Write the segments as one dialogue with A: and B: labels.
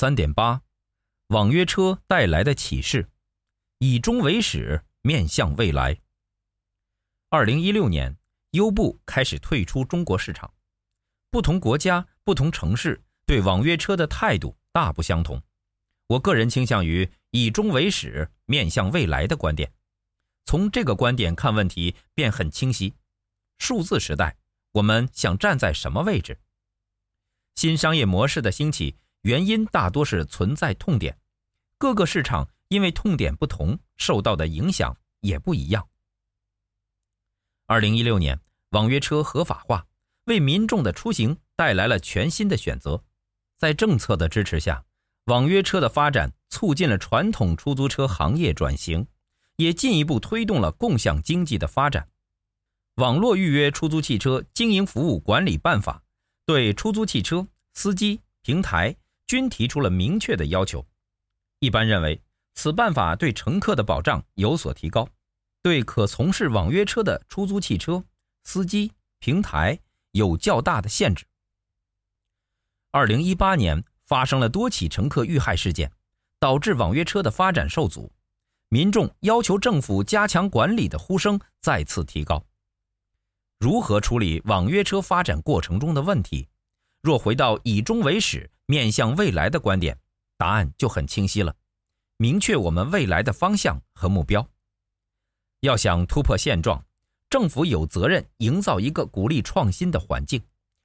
A: 三点八，网约车带来的启示，以终为始，面向未来。二零一六年，优步开始退出中国市场。不同国家、不同城市对网约车的态度大不相同。我个人倾向于以终为始、面向未来的观点。从这个观点看问题便很清晰。数字时代，我们想站在什么位置？新商业模式的兴起，原因大多是存在痛点。各个市场因为痛点不同，受到的影响也不一样。二零一六年，网约车合法化，为民众的出行带来了全新的选择。在政策的支持下，网约车的发展促进了传统出租车行业转型，也进一步推动了共享经济的发展。网络预约出租汽车经营服务管理办法对出租汽车司机平台均提出了明确的要求。一般认为，此办法对乘客的保障有所提高。对可从事网约车的出租汽车司机平台有较大的限制。二零一八年发生了多起乘客遇害事件，导致网约车的发展受阻，民众要求政府加强管理的呼声再次提高。如何处理网约车发展过程中的问题？若回到以终为始、面向未来的观点，答案就很清晰了，明确我们未来的方向和目标。要想突破现状，政府有责任营造一个鼓励创新的环境，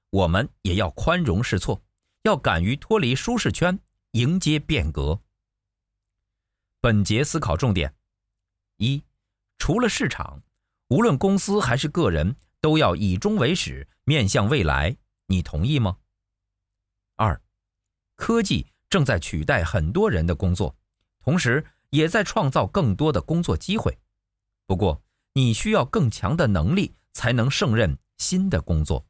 A: 我们也要宽容试错，要敢于脱离舒适圈，迎接变革。本节思考重点：一，除了市场，无论公司还是个人，都要以终为始，面向未来。你同意吗？科技正在取代很多人的工作，同时也在创造更多的工作机会。不过，你需要更强的能力，才能胜任新的工作。